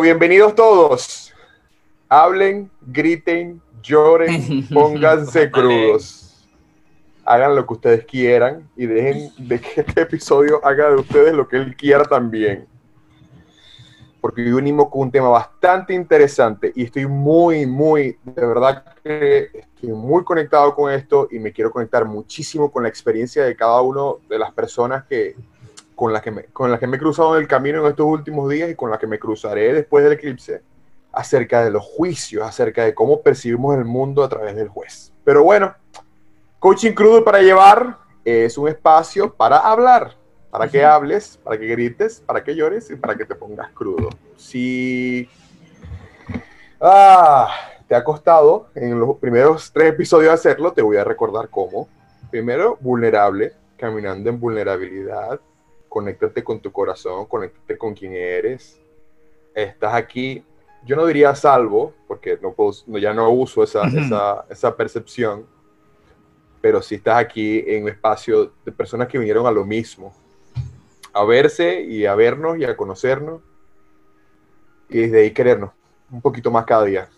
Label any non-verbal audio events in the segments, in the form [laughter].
Bienvenidos todos. Hablen, griten, lloren, [laughs] pónganse crudos. Hagan lo que ustedes quieran y dejen de que este episodio haga de ustedes lo que él quiera también. Porque hoy venimos con un tema bastante interesante y estoy muy, muy, de verdad que estoy muy conectado con esto y me quiero conectar muchísimo con la experiencia de cada uno de las personas que, con las que me, con las que me he cruzado en el camino en estos últimos días y con las que me cruzaré después del eclipse, acerca de los juicios, acerca de cómo percibimos el mundo a través del juez. Pero bueno, Coaching Crudo para Llevar es un espacio para hablar, para que hables, para que grites, para que llores y para que te pongas crudo. Si ah, te ha costado en los primeros tres episodios hacerlo, te voy a recordar cómo. Primero, vulnerable, caminando en vulnerabilidad, conéctate con tu corazón, conéctate con quien eres. Estás aquí, yo no diría salvo, porque no puedo, ya no uso esa, esa, esa, percepción, pero sí estás aquí en un espacio de personas que vinieron a lo mismo, a verse y a vernos y a conocernos, y desde ahí querernos un poquito más cada día.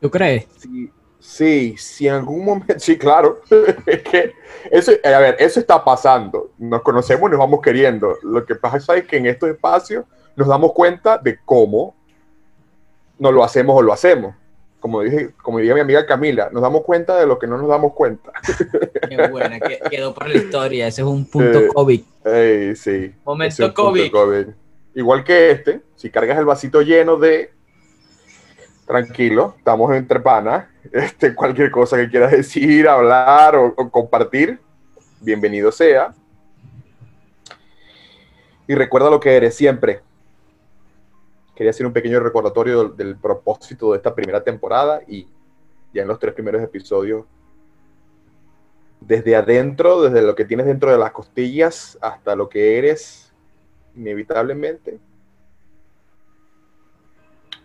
¿Tú crees? Sí, Sí, si en algún momento, [laughs] sí, claro, es que eso, a ver, eso está pasando, nos conocemos y nos vamos queriendo. Lo que pasa es que en estos espacios nos damos cuenta de cómo no lo hacemos o lo hacemos. Como dije, como diría mi amiga Camila, nos damos cuenta de lo que no nos damos cuenta. Qué buena, quedó para la historia, ese es un punto eh, COVID. sí. Momento COVID. COVID. Igual que este, si cargas el vasito lleno de tranquilo, estamos entre panas. Este, cualquier cosa que quieras decir, hablar o, compartir, bienvenido sea. Y recuerda lo que eres siempre. Quería hacer un pequeño recordatorio del, propósito de esta primera temporada y ya en los tres primeros episodios, desde adentro, desde lo que tienes dentro de las costillas hasta lo que eres, inevitablemente,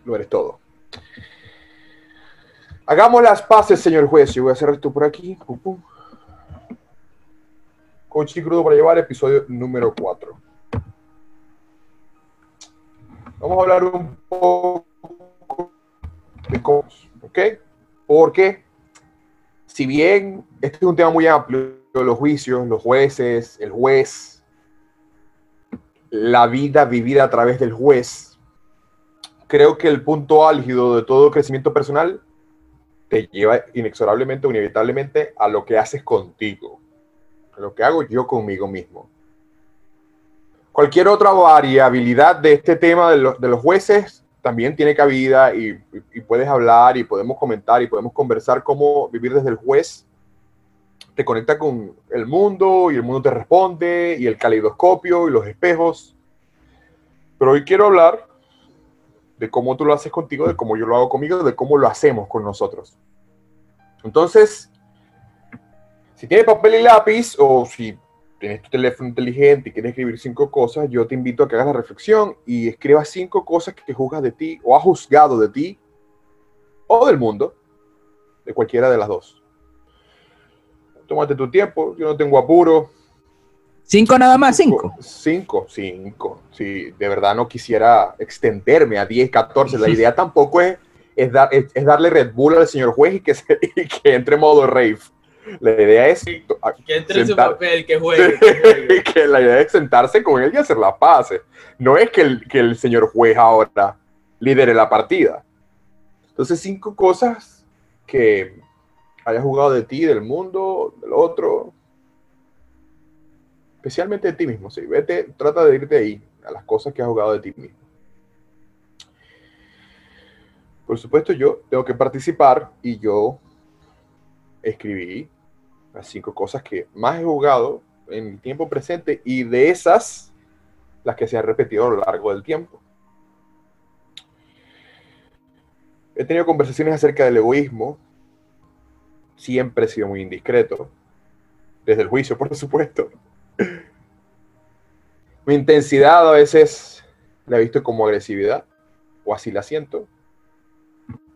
lo eres todo. Hagamos las paces, señor juez. Yo voy a hacer esto por aquí. Coaching crudo para llevar, episodio número 4. Vamos a hablar un poco de cosas, ¿ok? Porque si bien este es un tema muy amplio, los juicios, los jueces, el juez, la vida vivida a través del juez, creo que el punto álgido de todo crecimiento personal te lleva inexorablemente inevitablemente a lo que haces contigo, a lo que hago yo conmigo mismo. Cualquier otra variabilidad de este tema de, los jueces también tiene cabida y, y, puedes hablar y podemos comentar y podemos conversar cómo vivir desde el juez te conecta con el mundo y el mundo te responde y el caleidoscopio y los espejos. Pero hoy quiero hablar de cómo tú lo haces contigo, de cómo yo lo hago conmigo, de cómo lo hacemos con nosotros. Entonces, si tienes papel y lápiz o si tienes tu teléfono inteligente y quieres escribir cinco cosas, yo te invito a que hagas la reflexión y escribas cinco cosas que juzgas de ti o has juzgado de ti o del mundo, de cualquiera de las dos. Tómate tu tiempo, yo no tengo apuro, ¿Cinco nada más? ¿Cinco? Cinco, cinco. Sí, de verdad no quisiera extenderme a 10, 14. La [laughs] idea tampoco es, es, dar, es, darle Red Bull al señor juez y que, [laughs] que entre en modo rave. La idea es... Que entre en su papel, que juegue. [laughs] Que, la idea es sentarse con él y hacer la paz. No es que el, que el señor juez ahora lidere la partida. Entonces, cinco cosas que haya jugado de ti, del mundo, del otro, especialmente de ti mismo. Sí, vete, trata de irte ahí, a las cosas que has jugado de ti mismo. Por supuesto, yo tengo que participar y yo escribí las cinco cosas que más he jugado en el tiempo presente y de esas, las que se han repetido a lo largo del tiempo. He tenido conversaciones acerca del egoísmo. Siempre he sido muy indiscreto. Desde el juicio, por supuesto. Mi intensidad a veces la he visto como agresividad, o así la siento.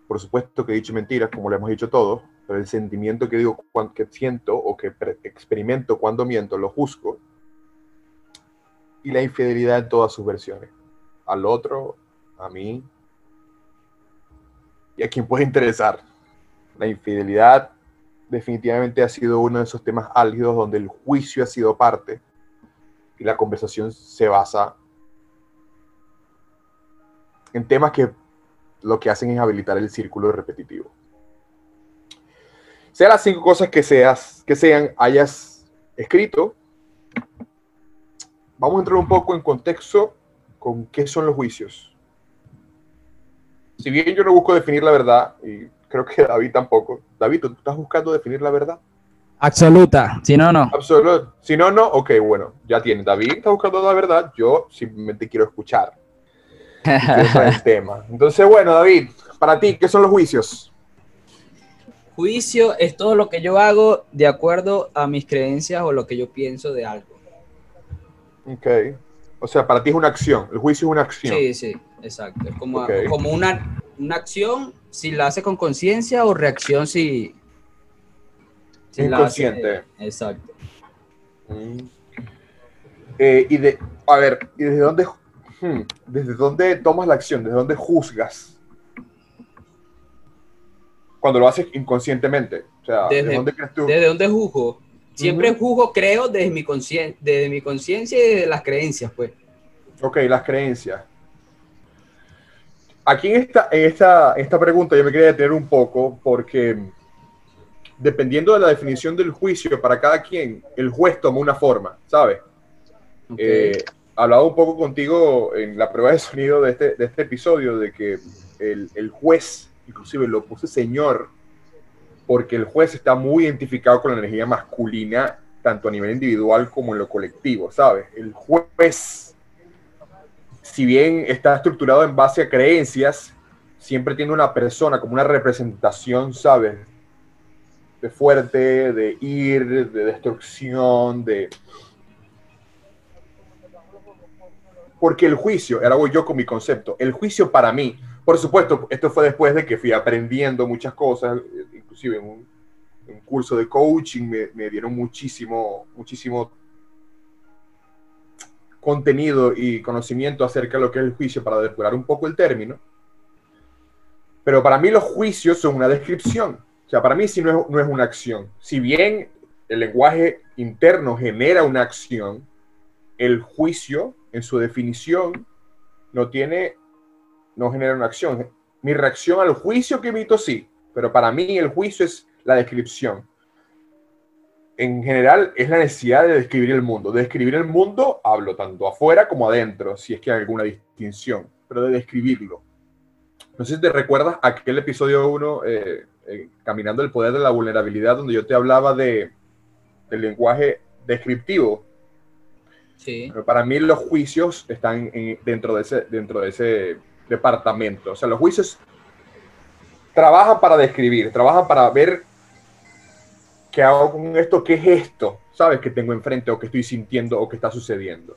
Por supuesto que he dicho mentiras, como lo hemos dicho todos, pero el sentimiento que digo que siento o que experimento cuando miento lo juzgo. Y la infidelidad en todas sus versiones. Al otro, a mí y a quien puede interesar. La infidelidad definitivamente ha sido uno de esos temas álgidos donde el juicio ha sido parte y la conversación se basa en temas que lo que hacen es habilitar el círculo repetitivo. Sea las cinco cosas que, seas, que sean, hayas escrito, vamos a entrar un poco en contexto con qué son los juicios. Si bien yo no busco definir la verdad, y creo que David tampoco. David, ¿tú estás buscando definir la verdad? Absoluta, si no, no. Absoluta. Si no, no, ok, bueno, ya tiene. David está buscando la verdad, yo simplemente quiero escuchar. el [laughs] tema. Entonces, bueno, David, para ti, ¿qué son los juicios? Juicio es todo lo que yo hago de acuerdo a mis creencias o lo que yo pienso de algo. Ok. O sea, para ti es una acción. El juicio es una acción. Sí, sí, exacto. Es como, como una, una acción si la hace con conciencia o reacción si, Inconsciente. exacto. Mm. Eh, y de, a ver, ¿y desde dónde, hmm, desde dónde tomas la acción? ¿Desde dónde juzgas? Cuando lo haces inconscientemente. O sea, ¿desde, ¿desde dónde crees tú? ¿Desde dónde juzgo? Siempre juzgo, creo, desde mi conciencia y desde las creencias, pues. Ok, las creencias. Aquí en esta, en esta, esta pregunta yo me quería detener un poco porque dependiendo de la definición del juicio para cada quien, el juez toma una forma, ¿sabes? Eh, hablaba un poco contigo en la prueba de sonido de este, de este episodio de que el, el, juez, inclusive lo puse señor, porque el juez está muy identificado con la energía masculina, tanto a nivel individual como en lo colectivo, ¿sabes? El juez, si bien está estructurado en base a creencias, siempre tiene una persona como una representación, ¿sabes? De fuerte, de ir, de destrucción, de... Porque el juicio, ahora voy yo con mi concepto, el juicio para mí, por supuesto, esto fue después de que fui aprendiendo muchas cosas, inclusive en un, curso de coaching me, dieron muchísimo, muchísimo contenido y conocimiento acerca de lo que es el juicio para depurar un poco el término. Pero para mí los juicios son una descripción. O sea, para mí sí no es, no es una acción. Si bien el lenguaje interno genera una acción, el juicio en su definición no tiene, no genera una acción. Mi reacción al juicio que emito sí, pero para mí el juicio es la descripción. En general es la necesidad de describir el mundo. De describir el mundo hablo tanto afuera como adentro, si es que hay alguna distinción, pero de describirlo. No sé si te recuerdas aquel episodio 1, eh, eh, Caminando el Poder de la Vulnerabilidad, donde yo te hablaba de, del lenguaje descriptivo. Sí. Pero para mí los juicios están dentro, de ese, dentro de ese departamento. O sea, los juicios trabajan para describir, trabajan para ver qué hago con esto, qué es esto, ¿sabes? Que tengo enfrente o que estoy sintiendo o que está sucediendo.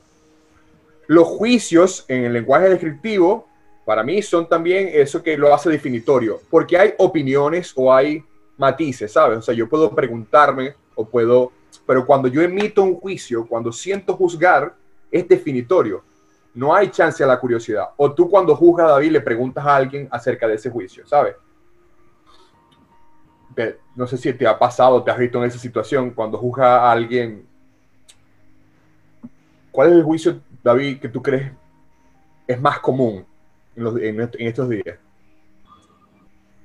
Los juicios en el lenguaje descriptivo, para mí, son también eso que lo hace definitorio, porque hay opiniones o hay matices, ¿sabes? O sea, yo puedo preguntarme o puedo, pero cuando yo emito un juicio, cuando siento juzgar, es definitorio. No hay chance a la curiosidad. O tú cuando juzgas a David le preguntas a alguien acerca de ese juicio, ¿sabes? No sé si te ha pasado, te has visto en esa situación cuando juzga a alguien. ¿Cuál es el juicio, David, que tú crees es más común en, estos días?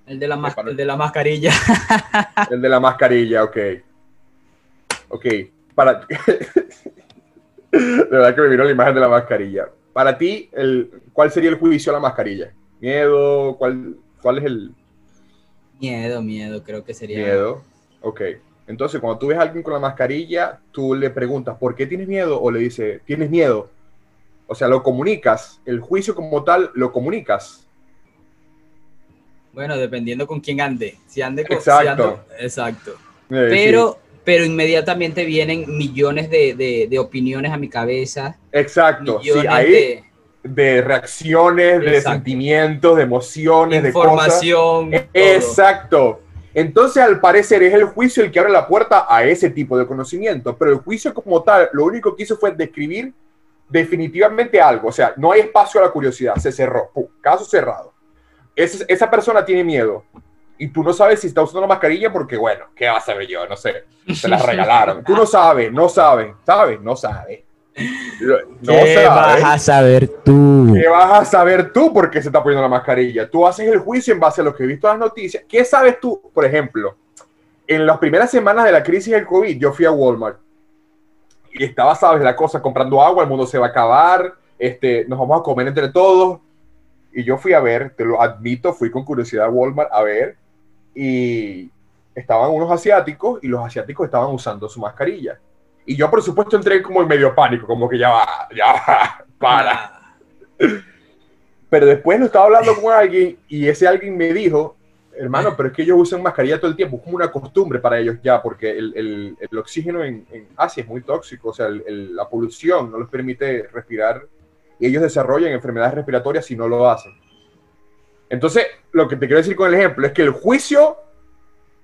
El de, la el de la mascarilla. [laughs] el de la mascarilla, ok. Ok. Para... [laughs] de verdad que me vino la imagen de la mascarilla. Para ti, el, ¿cuál sería el juicio a la mascarilla? ¿Miedo? ¿Cuál, cuál es el, Miedo, miedo, creo que sería. Miedo, ok. Entonces, cuando tú ves a alguien con la mascarilla, tú le preguntas, ¿por qué tienes miedo? O le dices, ¿tienes miedo? O sea, lo comunicas. El juicio como tal, lo comunicas. Bueno, dependiendo con quién ande. Si ande con... Exacto. exacto. Eh, pero, pero inmediatamente vienen millones de, opiniones a mi cabeza. Exacto. Sí, ahí de reacciones, de sentimientos, de emociones, de Información. Exacto. Entonces, al parecer, es el juicio el que abre la puerta a ese tipo de conocimiento. Pero el juicio como tal, lo único que hizo fue describir definitivamente algo, o sea, no hay espacio a la curiosidad, se cerró, ¡pum! caso cerrado. esa persona tiene miedo y tú no sabes si está usando la mascarilla porque, bueno, ¿qué vas a saber yo? No sé, se la [laughs] regalaron. Tú no sabes, no sabes, ¿sabes? No sabes. No ¿Qué vas a saber tú? ¿Qué vas a saber tú porque se está poniendo la mascarilla? Tú haces el juicio en base a lo que he visto en las noticias. ¿Qué sabes tú? Por ejemplo, en las primeras semanas de la crisis del COVID, yo fui a Walmart y estaba, sabes, la cosa, comprando agua, el mundo se va a acabar, este, nos vamos a comer entre todos. Y yo fui a ver, te lo admito, fui con curiosidad a Walmart a ver, y estaban unos asiáticos y los asiáticos estaban usando su mascarilla. Y yo, por supuesto, entré como en medio pánico, como que ya va, ya va, [laughs] para. Pero después lo estaba hablando con alguien y ese alguien me dijo, hermano, pero es que ellos usan mascarilla todo el tiempo, es como una costumbre para ellos ya, porque el, el, el oxígeno en, en, Asia es muy tóxico, o sea, la polución no les permite respirar y ellos desarrollan enfermedades respiratorias si no lo hacen. Entonces, lo que te quiero decir con el ejemplo es que el juicio,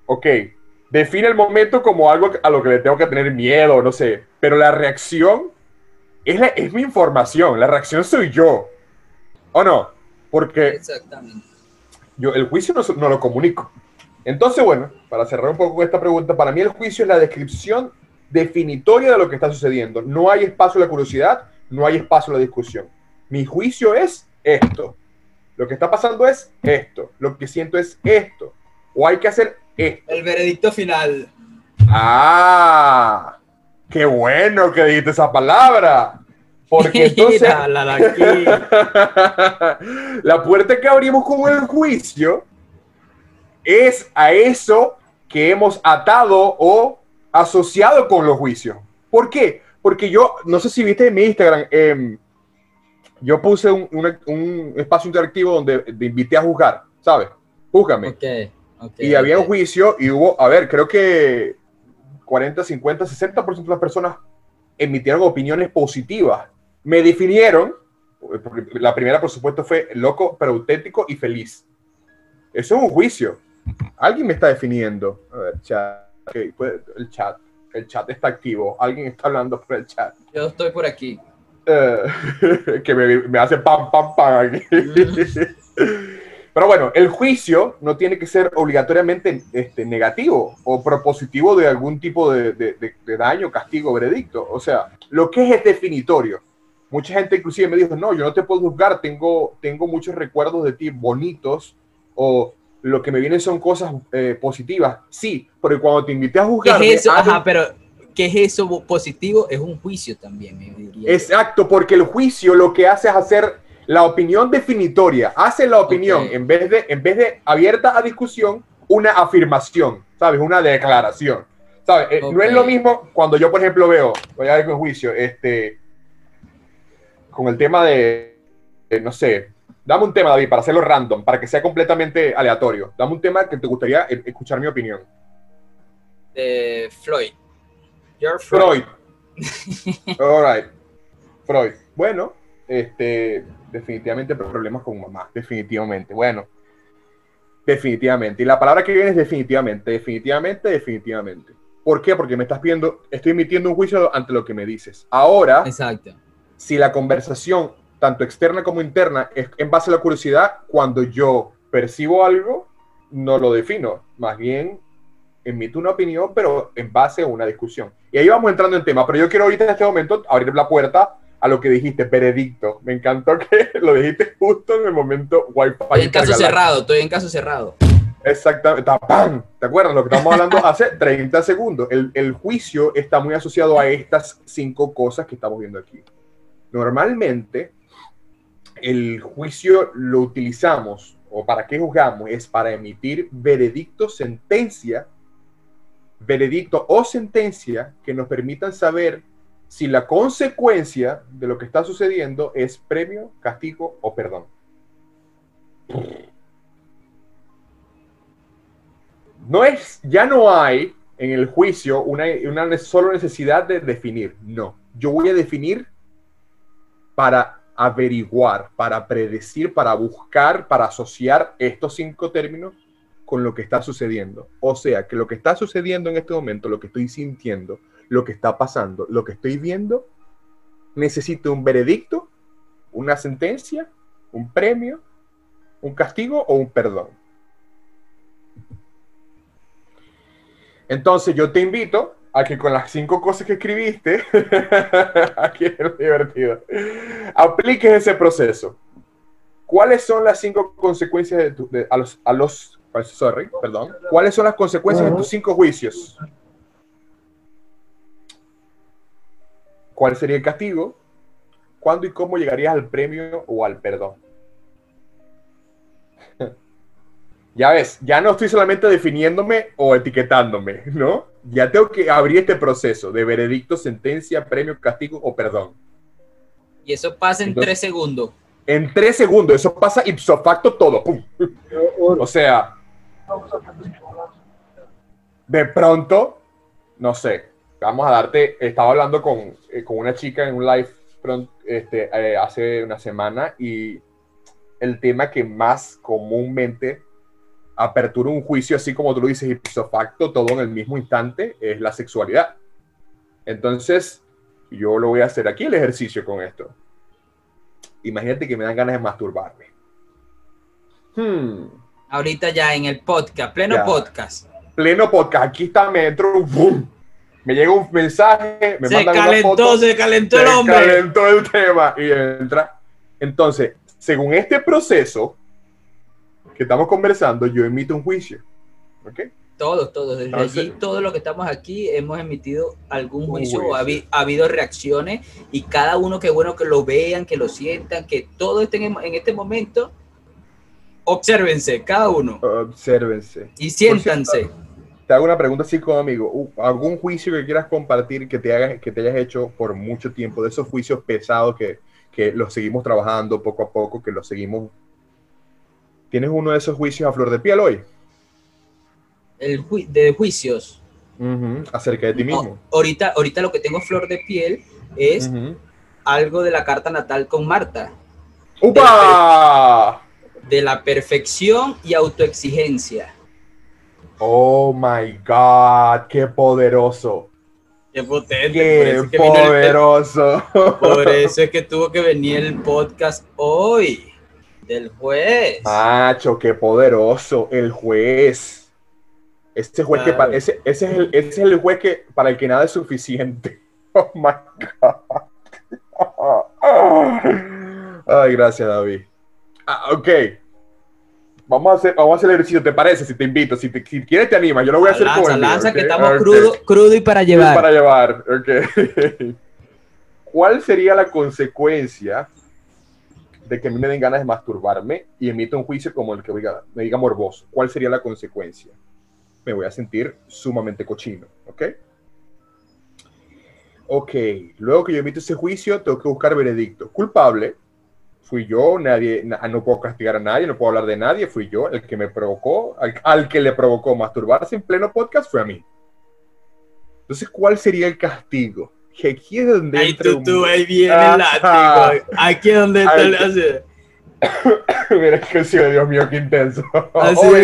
ok, define el momento como algo a lo que le tengo que tener miedo, no sé, pero la reacción es, es mi información, la reacción soy yo, ¿o no? Porque Exactamente. yo el juicio no, no lo comunico. Entonces, bueno, para cerrar un poco con esta pregunta, para mí el juicio es la descripción definitoria de lo que está sucediendo. No hay espacio a la curiosidad, no hay espacio a la discusión. Mi juicio es esto. Lo que está pasando es esto. Lo que siento es esto. O hay que hacer El veredicto final. Ah, qué bueno que dijiste esa palabra. Porque [laughs] entonces la, [laughs] la puerta que abrimos con el juicio es a eso que hemos atado o asociado con los juicios. ¿Por qué? Porque yo, no sé si viste en mi Instagram, eh, yo puse un, espacio interactivo donde te invité a juzgar, ¿sabes? Júzgame. Okay, y había un juicio y hubo, a ver, creo que 40, 50, 60% de las personas emitieron opiniones positivas. Me definieron, la primera por supuesto fue loco, pero auténtico y feliz. Eso es un juicio. Alguien me está definiendo. A ver, chat. Pues, el chat. El chat está activo. Alguien está hablando por el chat. Yo estoy por aquí. Eh, [laughs] que me, hace pam, pam, pam aquí. [laughs] Pero bueno, el juicio no tiene que ser obligatoriamente este, negativo o propositivo de algún tipo de, de, daño, castigo, veredicto. O sea, lo que es es definitorio. Mucha gente inclusive me dijo, no, yo no te puedo juzgar, tengo, tengo muchos recuerdos de ti bonitos o lo que me vienen son cosas eh, positivas. Sí, porque cuando te invité a juzgar... es eso? Ajá, pero ¿qué es eso positivo? Es un juicio también, me diría. Exacto, porque el juicio lo que hace es hacer la opinión definitoria, hace la opinión, en, vez de, en vez de abierta a discusión, una afirmación, ¿sabes? Una declaración. ¿Sabes? Eh, no es lo mismo cuando yo, por ejemplo, veo, voy a ver con juicio, este, con el tema de, no sé, dame un tema, David, para hacerlo random, para que sea completamente aleatorio. Dame un tema que te gustaría e-, escuchar mi opinión. De Floyd. Freud. All right. Freud. Bueno, este, definitivamente problemas con mamá, definitivamente. Bueno, definitivamente. Y la palabra que viene es definitivamente, definitivamente, definitivamente. ¿Por qué? Porque me estás viendo, estoy emitiendo un juicio ante lo que me dices. Ahora, Exacto. si la conversación, tanto externa como interna, es en base a la curiosidad, cuando yo percibo algo, no lo defino. Más bien emito una opinión, pero en base a una discusión. Y ahí vamos entrando en tema, pero yo quiero ahorita en este momento abrir la puerta a lo que dijiste, veredicto. Me encantó [laughs] que lo dijiste justo en el momento Wi-Fi. Estoy en caso cerrado, estoy en caso cerrado. Exactamente, ¿te acuerdas lo que estamos hablando [laughs] hace 30 segundos? El, el juicio está muy asociado a estas cinco cosas que estamos viendo aquí. Normalmente, el juicio lo utilizamos, o para qué juzgamos, es para emitir veredicto, sentencia veredicto o sentencia que nos permitan saber si la consecuencia de lo que está sucediendo es premio, castigo o perdón. No es, ya no hay en el juicio una, una solo necesidad de definir. No, yo voy a definir para averiguar, para predecir, para buscar, para asociar estos cinco términos con lo que está sucediendo. O sea, que lo que está sucediendo en este momento, lo que estoy sintiendo, lo que está pasando, lo que estoy viendo, necesito un veredicto, una sentencia, un premio, un castigo o un perdón. Entonces yo te invito a que con las cinco cosas que escribiste, [laughs] aquí es divertido, apliques ese proceso. ¿Cuáles son las cinco consecuencias de, tu, a los, a los sorry, perdón, cuáles son las consecuencias de tus cinco juicios? ¿Cuál sería el castigo? ¿Cuándo y cómo llegarías al premio o al perdón? [laughs] ya ves, ya no estoy solamente definiéndome o etiquetándome, ¿no? Ya tengo que abrir este proceso de veredicto, sentencia, premio, castigo o perdón. Y eso pasa en tres segundos. En tres segundos, eso pasa ipso facto todo. O sea, de pronto, no sé, vamos a darte, estaba hablando con, eh, con una chica en un live este, eh, hace una semana y el tema que más comúnmente apertura un juicio, así como tú lo dices, ipso facto, todo en el mismo instante, es la sexualidad. Entonces, yo lo voy a hacer aquí el ejercicio con esto. Imagínate que me dan ganas de masturbarme. Hmm. Ahorita ya en el podcast, pleno podcast. Pleno podcast, aquí está, me entro, me llega un mensaje, me se calentó, se calentó el hombre. Se calentó el tema y entra. Entonces, según este proceso, que estamos conversando, yo emito un juicio. ¿Ok? Todos, todos. Desde allí, todo lo que estamos aquí, hemos emitido algún juicio, o ha, habido reacciones y cada uno, que bueno que lo vean, que lo sientan, que todo estén en, este momento. Obsérvense, cada uno. Obsérvense. Y siéntanse. Te hago una pregunta así como amigo. ¿Algún juicio que quieras compartir que te, hagas, que te hayas hecho por mucho tiempo? De esos juicios pesados que, que los seguimos trabajando poco a poco, que los seguimos ¿Tienes uno de esos juicios a flor de piel hoy? El de juicios. Acerca de ti mismo. ahorita, ahorita lo que tengo a flor de piel es algo de la carta natal con Marta. ¡Upa! De la, perfección y autoexigencia. Oh my God, qué poderoso. Qué potente. Qué poderoso. [laughs] por eso es que tuvo que venir el podcast hoy. Del juez. Macho, qué poderoso. El juez. Este juez que ese, es el, ese es el juez que para el que nada es suficiente. [laughs] Oh my God. [laughs] Ay, gracias, David. Ah, ok. Vamos a, hacer, vamos a hacer el ejercicio, ¿te parece? Si te invito, si, te, si quieres te anima, yo lo voy a hacer lanza, con Lanza, que estamos crudo, crudo y para llevar. para llevar, ok. [laughs] ¿Cuál sería la consecuencia de que a mí me den ganas de masturbarme y emito un juicio como el que me diga morboso, ¿cuál sería la consecuencia? Me voy a sentir sumamente cochino, ¿ok? Ok, luego que yo emito ese juicio, tengo que buscar veredicto. Culpable, fui yo, nadie, no puedo castigar a nadie, no puedo hablar de nadie, fui yo el que me provocó, al, que le provocó masturbarse en pleno podcast fue a mí. Entonces, ¿cuál sería el castigo? que aquí es donde ahí tú, tú, ahí viene el látigo. Aquí es donde está el... [coughs] Mira que sí, Dios mío, qué intenso. Así, oh,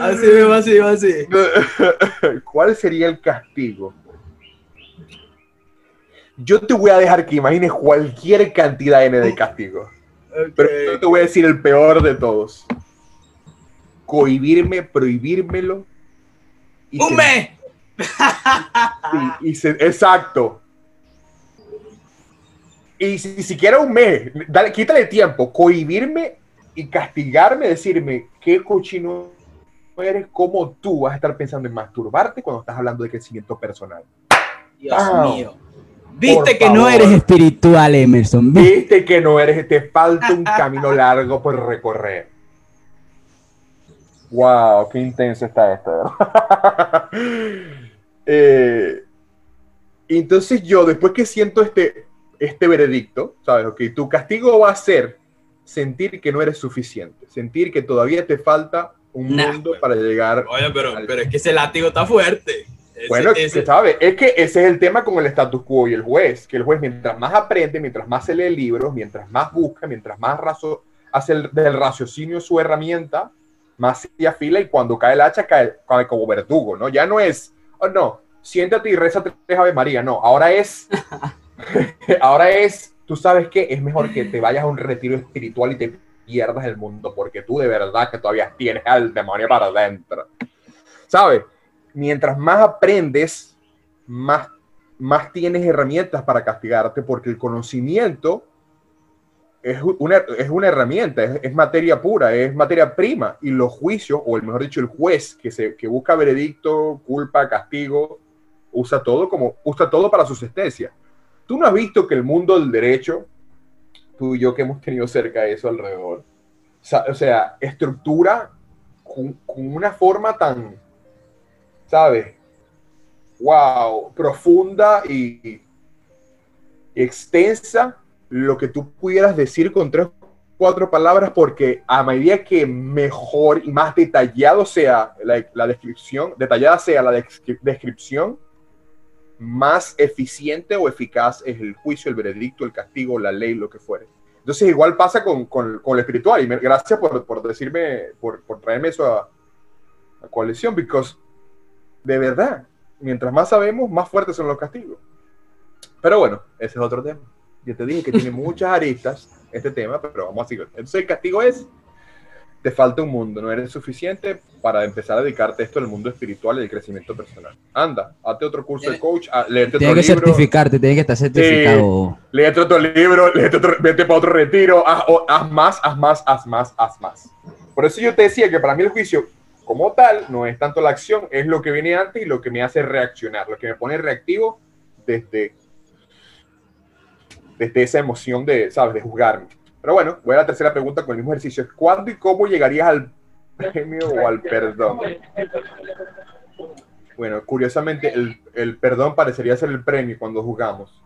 así me así, así. [coughs] ¿Cuál sería el castigo? Yo te voy a dejar que imagines cualquier cantidad N de castigo. Pero yo te voy a decir el peor de todos. Cohibirme, prohibírmelo. ¡Un mes! exacto. Y si siquiera un mes, dale, quítale tiempo, cohibirme y castigarme, decirme qué cochino eres, como tú vas a estar pensando en masturbarte cuando estás hablando de crecimiento personal. Dios mío. Viste que no eres espiritual, Emerson. Viste que no eres, te falta un [laughs] camino largo por recorrer. Wow, qué intenso está esto. [laughs] Eh, entonces yo, después que siento este, este veredicto, ¿sabes? Ok, tu castigo va a ser sentir que no eres suficiente, sentir que todavía te falta un mundo pues. para llegar. Oye, pero, pero es que ese látigo está fuerte. Bueno, sabe, es que ese es el tema con el status quo y el juez, que el juez mientras más aprende, mientras más se lee libros, mientras más busca, mientras más razo, hace el, del raciocinio su herramienta, más se afila y cuando cae el hacha cae, cae como verdugo, ¿no? Ya no es oh, no, siéntate y reza tres Ave María. No, ahora es [laughs] [laughs] ahora es, tú sabes que es mejor que te vayas a un retiro espiritual y te pierdas el mundo, porque tú de verdad que todavía tienes al demonio para adentro. ¿Sabes? Mientras más aprendes, más, más tienes herramientas para castigarte, porque el conocimiento es una, es una herramienta, es, materia pura, es materia prima, y los juicios, o el mejor dicho, el juez que, se, que busca veredicto, culpa, castigo, usa todo, como, usa todo para su sentencia. Tú no has visto que el mundo del derecho, tú y yo que hemos tenido cerca eso alrededor, o sea, estructura con, una forma tan, ¿sabes? Wow, profunda y extensa lo que tú pudieras decir con tres cuatro palabras porque a medida que mejor y más detallado sea la, descripción, detallada sea la descripción, más eficiente o eficaz es el juicio, el veredicto, el castigo, la ley, lo que fuere. Entonces igual pasa con, con, con lo espiritual y gracias por, por decirme, por, por, traerme eso a, a coalición, porque de verdad, mientras más sabemos, más fuertes son los castigos. Pero bueno, ese es otro tema. Yo te dije que tiene [laughs] muchas aristas este tema, pero vamos a seguir. Entonces el castigo es, te falta un mundo, no eres suficiente para empezar a dedicarte a esto del mundo espiritual y del crecimiento personal. Anda, hazte otro curso de coach, ah, léete otro que certificarte, tienes que estar certificado. Sí, léete otro libro, léete otro, vete para otro retiro, haz, haz más, haz más, haz más, haz más. Por eso yo te decía que para mí el juicio como tal no es tanto la acción, es lo que viene antes y lo que me hace reaccionar, lo que me pone reactivo desde desde esa emoción de, ¿sabes?, de juzgarme. Pero bueno, voy a la tercera pregunta con el mismo ejercicio. ¿Cuándo y cómo llegarías al premio o al perdón? Bueno, curiosamente, el, el perdón parecería ser el premio cuando jugamos.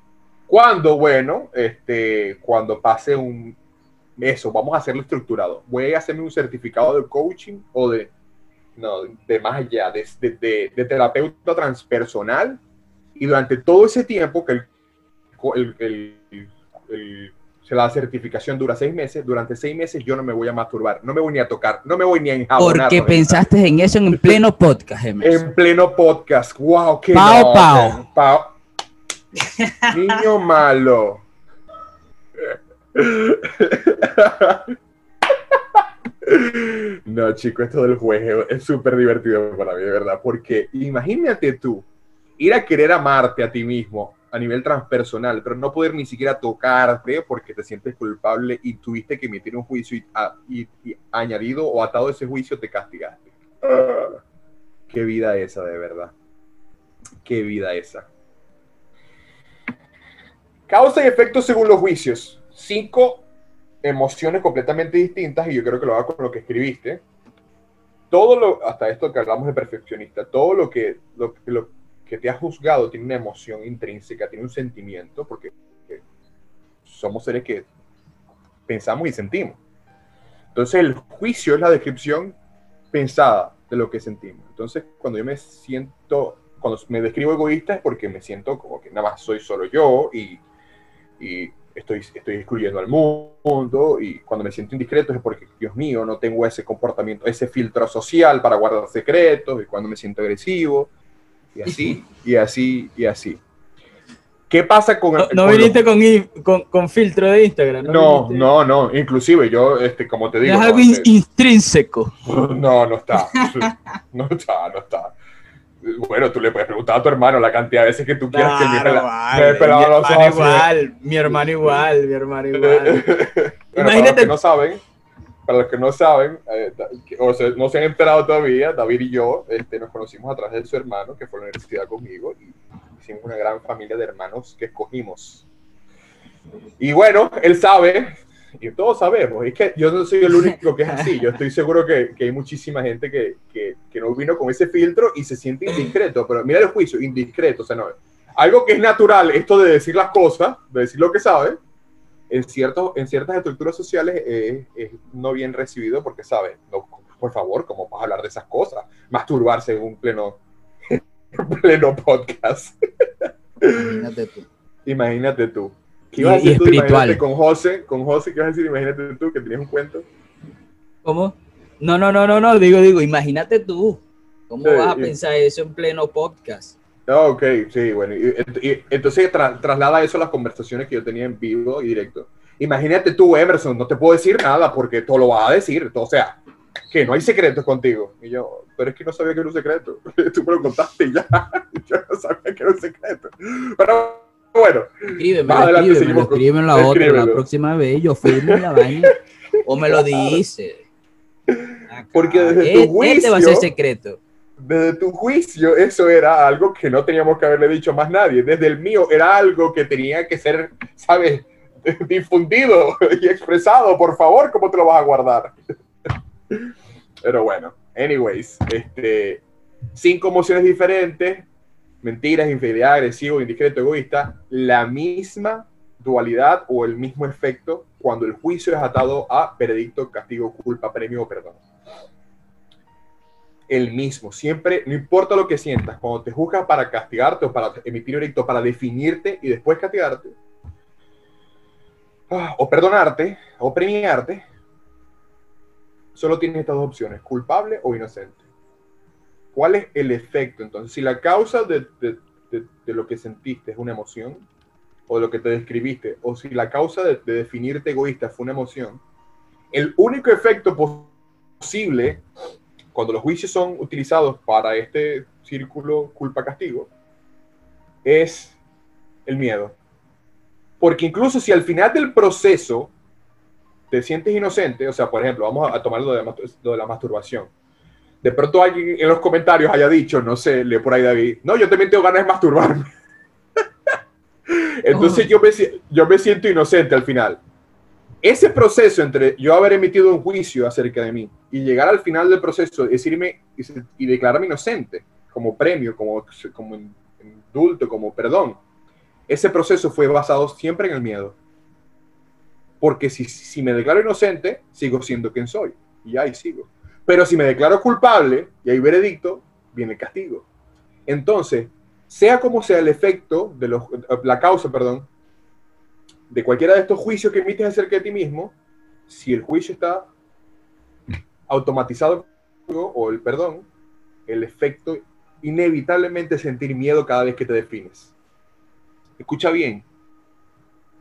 ¿Cuándo? Bueno, este, cuando pase un... Eso, vamos a hacerlo estructurado. Voy a hacerme un certificado de coaching o de... No, de más allá, de, de, de terapeuta transpersonal. Y durante todo ese tiempo que el el, la certificación dura seis meses, durante seis meses yo no me voy a masturbar, no me voy ni a tocar, no me voy ni a enjabonar. Porque pensaste en eso en pleno podcast, En pleno podcast, wow, qué pao, pao. [laughs] Niño malo. No, chico, esto del juego es súper divertido para mí, de verdad, porque imagínate tú ir a querer amarte a ti mismo a nivel transpersonal, pero no poder ni siquiera tocarte porque te sientes culpable y tuviste que emitir un juicio y, añadido o atado a ese juicio te castigaste. qué vida esa, de verdad. Qué vida esa. Causa y efecto según los juicios. Cinco emociones completamente distintas y yo creo que lo hago con lo que escribiste. Todo lo, hasta esto que hablamos de perfeccionista, todo lo que, lo, que te ha juzgado tiene una emoción intrínseca, tiene un sentimiento, porque somos seres que pensamos y sentimos. Entonces el juicio es la descripción pensada de lo que sentimos. Entonces cuando yo me siento, cuando me describo egoísta es porque me siento como que nada más soy solo yo y estoy, estoy excluyendo al mundo y cuando me siento indiscreto es porque, Dios mío, no tengo ese comportamiento, ese filtro social para guardar secretos y cuando me siento agresivo y así, y así, y así. ¿Qué pasa con... No, viniste con, con, filtro de Instagram. No, no, no, inclusive yo, este, como te digo... Es algo intrínseco. [laughs] No, no está. No está, no está. Bueno, tú le puedes preguntar a tu hermano la cantidad de veces que tú quieras que me, vale. mi hermano igual, mi hermano igual, mi hermano [laughs] igual. Imagínate. no saben, para los que no saben, eh, o no se han enterado todavía, David y yo este, nos conocimos a través de su hermano, que fue a la universidad conmigo, y hicimos una gran familia de hermanos que escogimos. Y bueno, él sabe, y todos sabemos, es que yo no soy el [laughs] único que es así, yo estoy seguro que, que hay muchísima gente que, que, que, no vino con ese filtro y se siente indiscreto, pero mira el juicio, indiscreto, o sea, no, algo que es natural, esto de decir las cosas, de decir lo que sabe, en, ciertos, en ciertas estructuras sociales es, no bien recibido porque, ¿sabes? No, por favor, ¿cómo vas a hablar de esas cosas? Masturbarse en un pleno, [laughs] pleno podcast. Imagínate tú. Imagínate tú. ¿Qué ibas a decir tú? Imagínate con José, con José, ¿qué vas a decir? Imagínate tú que tenías un cuento. ¿Cómo? No, no, no, no, no, digo, digo, imagínate tú. ¿Cómo vas a pensar eso en pleno podcast? Ok, sí, bueno. Y, entonces traslada eso a las conversaciones que yo tenía en vivo y directo. Imagínate tú, Emerson, no te puedo decir nada porque todo lo vas a decir. O sea, que no hay secretos contigo. Y yo, pero es que no sabía que era un secreto. [laughs] tú me lo contaste y ya. [laughs] yo no sabía que era un secreto. Pero bueno. Escríbeme, escríbeme, escríbeme la otra, la próxima vez yo firmo la [laughs] vaina. o me lo dice. Porque desde tu juicio. Este va a ser secreto desde tu juicio eso era algo que no teníamos que haberle dicho más nadie. Desde el mío era algo que tenía que ser, ¿sabes? [laughs] Difundido y expresado. Por favor, ¿cómo te lo vas a guardar? [laughs] Pero bueno, anyways, este, cinco emociones diferentes, mentiras, infidelidad, agresivo, indiscreto, egoísta, la misma dualidad o el mismo efecto cuando el juicio es atado a veredicto, castigo, culpa, premio o perdón el mismo. Siempre, no importa lo que sientas, cuando te juzgas para castigarte o para emitir veredicto, para definirte y después castigarte, ah, o perdonarte, o premiarte, solo tienes estas dos opciones, culpable o inocente. ¿Cuál es el efecto? Entonces, si la causa de, lo que sentiste es una emoción, o lo que te describiste, o si la causa de, de definirte egoísta fue una emoción, el único efecto posible cuando los juicios son utilizados para este círculo culpa-castigo, es el miedo. Porque incluso si al final del proceso te sientes inocente, o sea, por ejemplo, vamos a tomar lo de, la masturbación. De pronto alguien en los comentarios haya dicho, no sé, lee por ahí David, no, yo también tengo ganas de masturbarme. [laughs] Entonces yo, me, yo me siento inocente al final ese proceso entre yo haber emitido un juicio acerca de mí y llegar al final del proceso, decirme y declararme inocente como premio, como, como indulto, como perdón, ese proceso fue basado siempre en el miedo. Porque si, si me declaro inocente, sigo siendo quien soy. Y ahí sigo. Pero si me declaro culpable y hay veredicto, viene el castigo. Entonces, sea como sea el efecto de los, la causa, perdón, de cualquiera de estos juicios que emites acerca de ti mismo, si el juicio está automatizado o el perdón, el efecto inevitablemente sentir miedo cada vez que te defines. Escucha bien.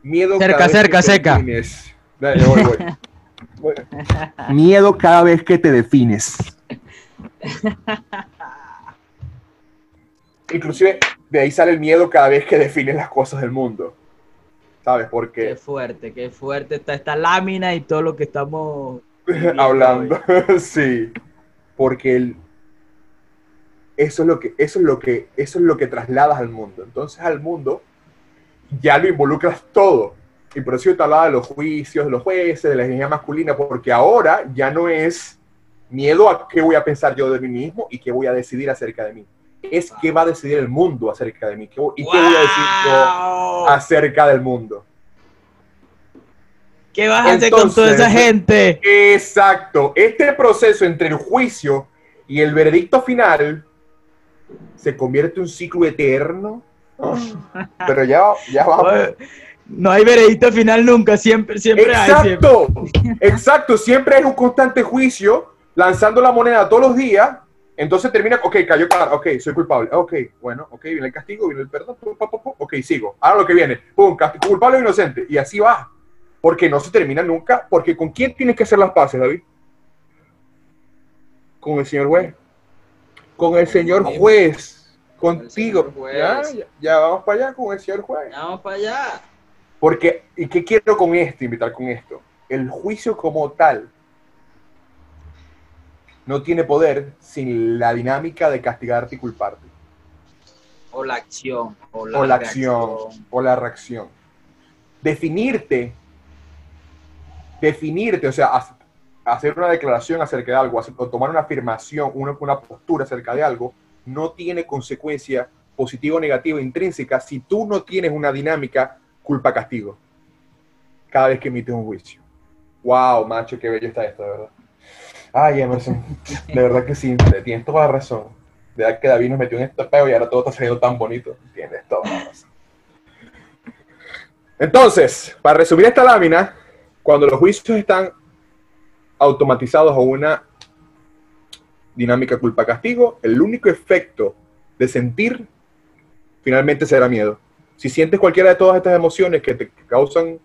Miedo cerca, cada cerca, vez que cerca. Te defines. [laughs] [laughs] Miedo cada vez que te defines. [laughs] Inclusive de ahí sale el miedo cada vez que defines las cosas del mundo. ¿sabes? Porque... Qué fuerte, qué fuerte está esta lámina y todo lo que estamos [laughs] hablando, sí, porque el... eso es lo que eso es lo que eso es lo que trasladas al mundo. Entonces al mundo ya lo involucras todo. Y por eso yo te hablaba de los juicios, de los jueces, de la energía masculina, porque ahora ya no es miedo a qué voy a pensar yo de mí mismo y qué voy a decidir acerca de mí es qué va a decidir el mundo acerca de mí. y qué voy a decir yo acerca del mundo. ¿Qué vas a hacer con toda esa gente? Exacto. Este proceso entre el juicio y el veredicto final se convierte en un ciclo eterno. pero ya, ya vamos. No hay veredicto final nunca, siempre, siempre exacto, hay. Exacto, siempre hay un constante juicio lanzando la moneda todos los días entonces termina, ok, cayó claro, ok, soy culpable, ok, bueno, ok, viene el castigo, viene el perdón, ok, sigo. Ahora lo que viene, pum, castigo, culpable o inocente, y así va. Porque no se termina nunca, porque ¿con quién tienes que hacer las paces, David? Con el señor juez. Con el señor juez, contigo. Ya, ya, vamos para allá con el señor juez. vamos para allá. Porque, ¿y qué quiero con esto, invitar con esto? El juicio como tal no tiene poder sin la dinámica de castigarte y culparte. O la acción. O la, acción. O la reacción. Definirte, definirte, o sea, hacer una declaración acerca de algo, o tomar una afirmación, una, una postura acerca de algo, no tiene consecuencia positiva o negativa intrínseca si tú no tienes una dinámica culpa-castigo cada vez que emites un juicio. Wow, macho, qué bello está esto, de verdad. Ay, Emerson, de verdad que sí, tienes toda la razón. De verdad que David nos metió en este peo y ahora todo está saliendo tan bonito. Tienes toda la razón. Entonces, para resumir esta lámina, cuando los juicios están automatizados a una dinámica culpa-castigo, el único efecto de sentir finalmente será miedo. Si sientes cualquiera de todas estas emociones que te causan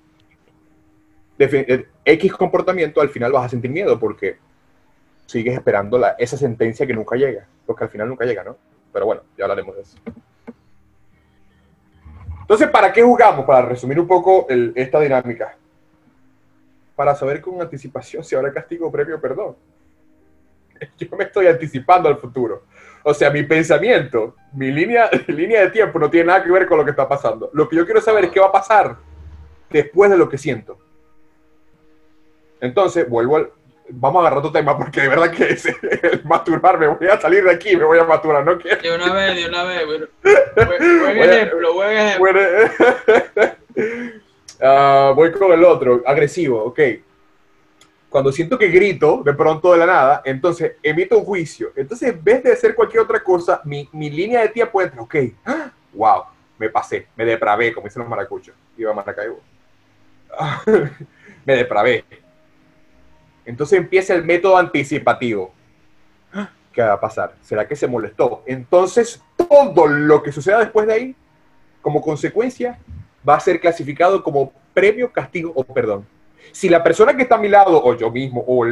eh, X comportamiento, al final vas a sentir miedo porque sigues esperando la, esa sentencia que nunca llega, porque al final nunca llega, ¿no? Pero bueno, ya hablaremos de eso. Entonces, ¿para qué jugamos? Para resumir un poco esta dinámica. Para saber con anticipación si habrá castigo, o premio o perdón. [laughs] Yo me estoy anticipando al futuro. O sea, mi pensamiento, mi línea, [laughs] línea de tiempo no tiene nada que ver con lo que está pasando. Lo que yo quiero saber es qué va a pasar después de lo que siento. Entonces, vuelvo al, vamos a agarrar otro tema porque de verdad que es el masturbar, me voy a salir de aquí, me voy a masturbar, ¿no quiero. De una vez, de una vez, bueno. buen, ejemplo, buen ejemplo. uh, [laughs] voy con el otro, agresivo, ok. Cuando siento que grito de pronto de la nada, entonces emito un juicio. Entonces, en vez de hacer cualquier otra cosa, mi, mi línea de tiempo entra, ok, wow, me pasé, me depravé, como dicen los maracuchos. Iba a Maracaibo. [laughs] me depravé entonces empieza el método anticipativo. ¿Qué va a pasar? ¿Será que se molestó? Entonces, todo lo que suceda después de ahí, como consecuencia, va a ser clasificado como premio, castigo o perdón. Si la persona que está a mi lado, o yo mismo, o,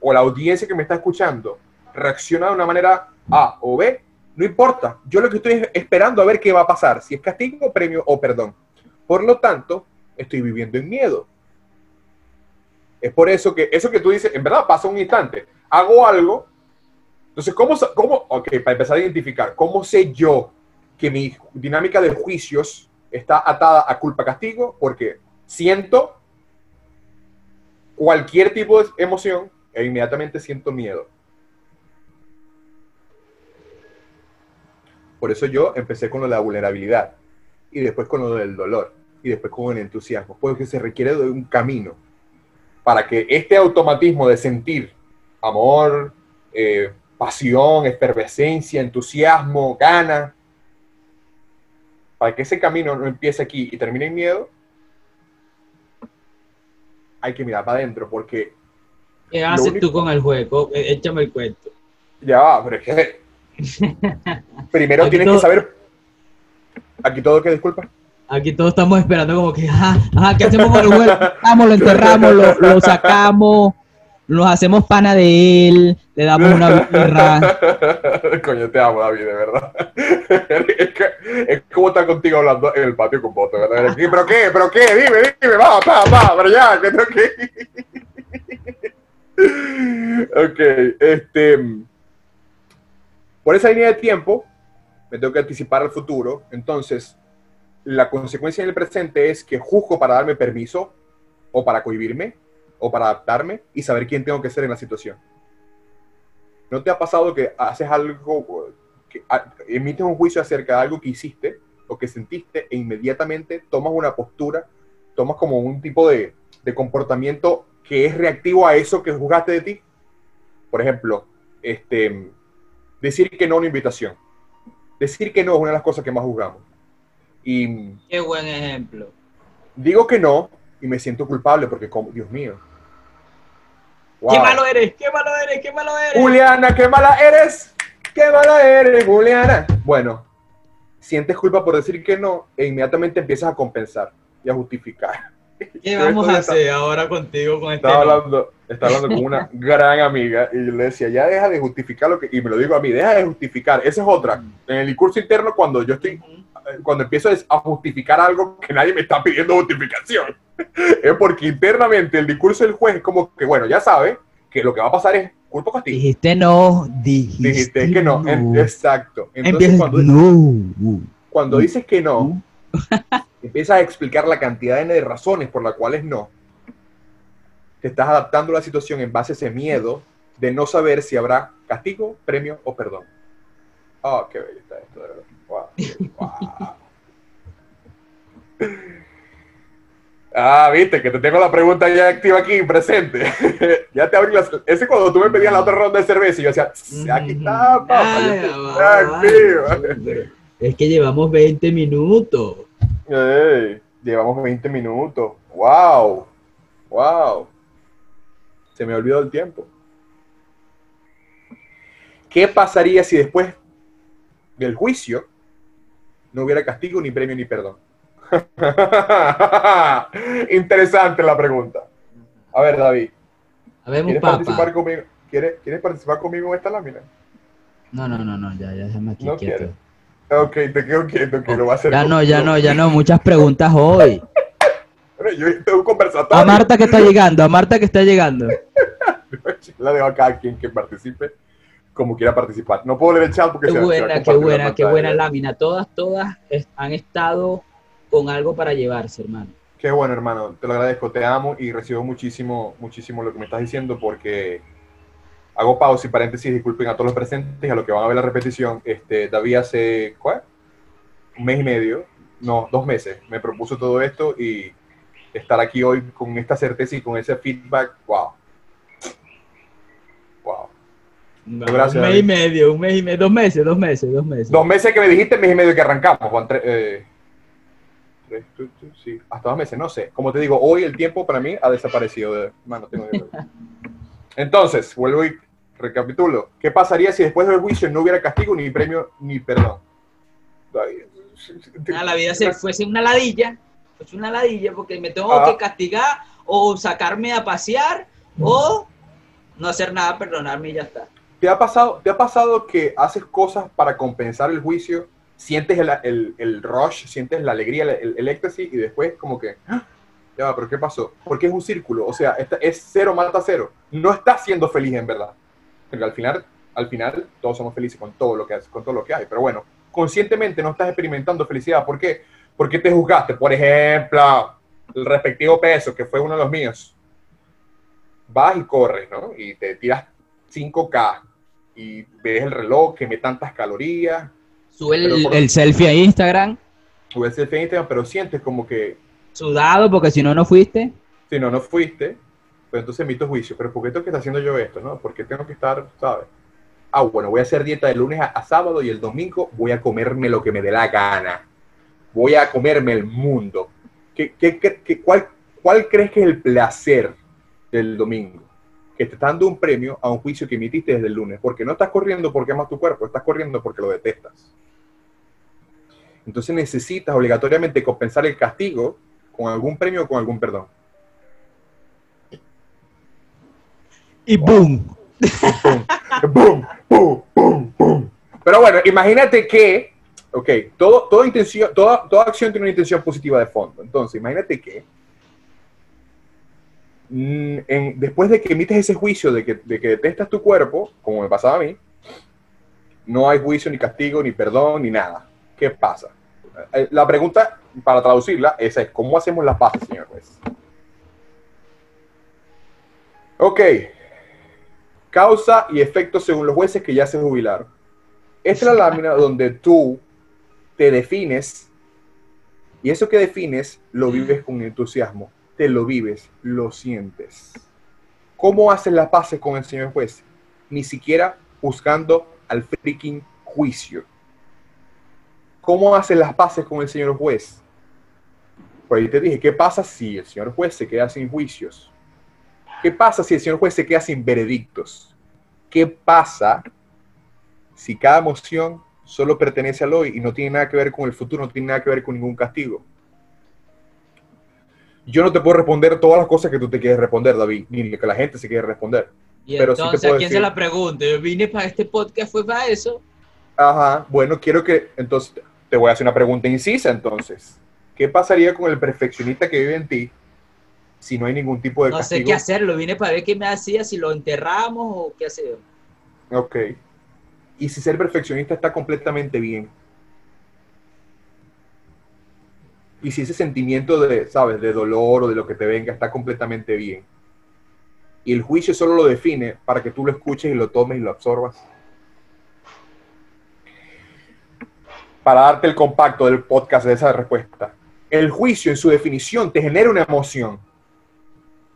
o la audiencia que me está escuchando, reacciona de una manera A o B, no importa. Yo lo que estoy esperando a ver qué va a pasar, si es castigo, premio o perdón. Por lo tanto, estoy viviendo en miedo. Es por eso que eso que tú dices, en verdad pasa un instante. Hago algo. Entonces, ¿cómo, cómo, ok, para empezar a identificar, ¿cómo sé yo que mi dinámica de juicios está atada a culpa-castigo? Porque siento cualquier tipo de emoción e inmediatamente siento miedo. Por eso yo empecé con lo de la vulnerabilidad y después con lo del dolor y después con el entusiasmo, porque se requiere de un camino para que este automatismo de sentir amor, eh, pasión, efervescencia, entusiasmo, gana, para que ese camino no empiece aquí y termine en miedo, hay que mirar para adentro porque... ¿Qué haces tú con el juego? E, échame el cuento. Ya va, pero es que... [laughs] Primero tienes que saber... Aquí todo que disculpa. Aquí todos estamos esperando como que, ajá, ajá, ¿qué hacemos con el huevo? Vamos, lo enterramos, lo, sacamos, nos hacemos pana de él, le damos una birra. [laughs] Coño, te amo, David, de verdad. [laughs] es, como estar contigo hablando en el patio con voto, ¿verdad? ¿Pero qué? ¿Pero qué? Dime, dime, va, va, va, pero ya, que tengo que... [laughs] ok, este... Por esa línea de tiempo, me tengo que anticipar al futuro, entonces la consecuencia en el presente es que juzgo para darme permiso o para cohibirme o para adaptarme y saber quién tengo que ser en la situación. ¿No te ha pasado que haces algo, que emites un juicio acerca de algo que hiciste o que sentiste e inmediatamente tomas una postura, tomas como un tipo de, de comportamiento que es reactivo a eso que juzgaste de ti? Por ejemplo, este, decir que no a una invitación. Decir que no es una de las cosas que más juzgamos y, Qué buen ejemplo. Digo que no y me siento culpable porque, como, Dios mío. ¡Qué malo eres! ¡Qué malo eres! ¡Qué malo eres! Juliana, qué mala eres. ¡Qué mala eres, Juliana! Bueno, sientes culpa por decir que no e inmediatamente empiezas a compensar y a justificar. ¿Qué [laughs] vamos a hacer ahora contigo con este estaba hablando, estaba hablando con una [laughs] gran amiga y le decía, ya deja de justificar lo que... Y me lo digo a mí, deja de justificar. Esa es otra. En el discurso interno, cuando yo estoy cuando empiezo a justificar algo que nadie me está pidiendo justificación. Es porque internamente el discurso del juez es como que, bueno, ya sabe que lo que va a pasar es culpa castigo. Dijiste no, dijiste, dijiste que no. exacto. Entonces, cuando, cuando dices que no, [laughs] empiezas a explicar la cantidad de razones por las cuales no. Te estás adaptando a la situación en base a ese miedo de no saber si habrá castigo, premio o perdón. Oh, qué bello está esto, de verdad. Ah, viste, que te tengo la pregunta ya activa aquí, presente. [laughs] ya te abrí las... Ese cuando tú me pedías la otra ronda de cerveza y yo decía, aquí está, papá. [laughs] es que llevamos 20 minutos. llevamos 20 minutos. Wow. Wow. Se me olvidó el tiempo. ¿Qué pasaría si después del juicio no hubiera castigo, ni premio, ni perdón. [laughs] Interesante la pregunta. A ver, David. ¿Quieres participar, conmigo? ¿Quieres, participar conmigo en esta lámina? No, no, no, no, ya, ya déjame aquí no quieto. Ok, te quedo quieto, que lo va a hacer. Ya no, ya no, ya no, muchas preguntas hoy. [laughs] yo tengo un conversatorio. A Marta que está llegando, a Marta que está llegando. [laughs] la dejo acá a quien que participe como quiera participar. No puedo leer el chat porque qué buena, qué buena, qué buena lámina. Todas, todas han estado con algo para llevarse, hermano. Qué bueno, hermano. Te lo agradezco, te amo y recibo muchísimo, muchísimo lo que me estás diciendo porque hago pausa y paréntesis, disculpen a todos los presentes, a los que van a ver la repetición. Este, David hace, ¿cuál? Un mes y medio, no, dos meses, me propuso todo esto y estar aquí hoy con esta certeza y con ese feedback, wow. Wow. Gracias, un mes y medio, un mes y medio, dos meses, dos meses, dos meses. Dos meses que me dijiste, mes y medio que arrancamos, Juan. Eh, sí, hasta dos meses, no sé. Como te digo, hoy el tiempo para mí ha desaparecido. De, tengo [laughs] Entonces, vuelvo y recapitulo. ¿Qué pasaría si después del juicio no hubiera castigo, ni premio, ni perdón? Ah, la vida se fuese una ladilla, pues una ladilla, porque me tengo que ah. castigar o sacarme a pasear o no hacer nada, perdonarme y ya está. ¿Te ha pasado, te ha pasado que haces cosas para compensar el juicio sientes el, el, rush, sientes la alegría, el, éxtasis y después como que, ¡Ah! ya, pero ¿qué pasó? Porque es un círculo, o sea, esta, es cero mata cero. No estás siendo feliz en verdad. Porque al final, al final todos somos felices con todo lo que, con todo lo que hay, pero bueno, conscientemente no estás experimentando felicidad. ¿Por qué? Porque te juzgaste, por ejemplo, el respectivo peso, que fue uno de los míos. Vas y corres, ¿no? Y te tiras 5K y ves el reloj, que me tantas calorías, Sube el, selfie a Instagram. Sube el selfie a Instagram, pero sientes como que... Sudado, porque si no, no fuiste. Si no, no fuiste. Pero entonces emito juicio. Pero ¿por qué tengo que estar haciendo yo esto, no? ¿Por qué tengo que estar, sabes? Ah, bueno, voy a hacer dieta de lunes a, sábado y el domingo voy a comerme lo que me dé la gana. Voy a comerme el mundo. ¿Qué, qué, qué, cuál, ¿Cuál crees que es el placer del domingo? Que te está dando un premio a un juicio que emitiste desde el lunes. Porque no estás corriendo porque amas tu cuerpo, estás corriendo porque lo detestas. Entonces necesitas obligatoriamente compensar el castigo con algún premio o con algún perdón. Y boom. boom, boom, boom, boom. Pero bueno, imagínate que, ok, todo, toda, intención, toda, toda acción tiene una intención positiva de fondo. Entonces, imagínate que mm, después de que emites ese juicio de que, de que detestas tu cuerpo, como me pasaba a mí, no hay juicio, ni castigo, ni perdón, ni nada. ¿Qué pasa? Eh, la pregunta, para traducirla, esa es, ¿cómo hacemos las paces, señor juez? Ok. Causa y efecto según los jueces que ya se jubilaron. Esta es la lámina donde tú te defines y eso que defines lo vives con entusiasmo. Te lo vives, lo sientes. ¿Cómo haces las paces con el señor juez? Ni siquiera buscando al freaking juicio. ¿Cómo hacen las paces con el señor juez? Pues ahí te dije, ¿qué pasa si el señor juez se queda sin juicios? ¿Qué pasa si el señor juez se queda sin veredictos? ¿Qué pasa si cada emoción solo pertenece al hoy y no tiene nada que ver con el futuro, no tiene nada que ver con ningún castigo? Yo no te puedo responder todas las cosas que tú te quieres responder, David, ni que la gente se quiere responder. Y pero entonces, sí te quién se la pregunta? Yo vine para este podcast, fue para eso. Ajá, bueno, quiero que entonces te voy a hacer una pregunta incisa entonces. ¿Qué pasaría con el perfeccionista que vive en ti si no hay ningún tipo de no sé qué hacerlo, vine para ver qué me hacía, si lo enterramos o qué hacemos. Ok. ¿Y si ser perfeccionista está completamente bien? Y si ese sentimiento de, sabes, de dolor o de lo que te venga está completamente bien. Y el juicio solo lo define para que tú lo escuches y lo tomes y lo absorbas. Para darte el compacto del podcast de esa respuesta. El juicio en su definición te genera una emoción.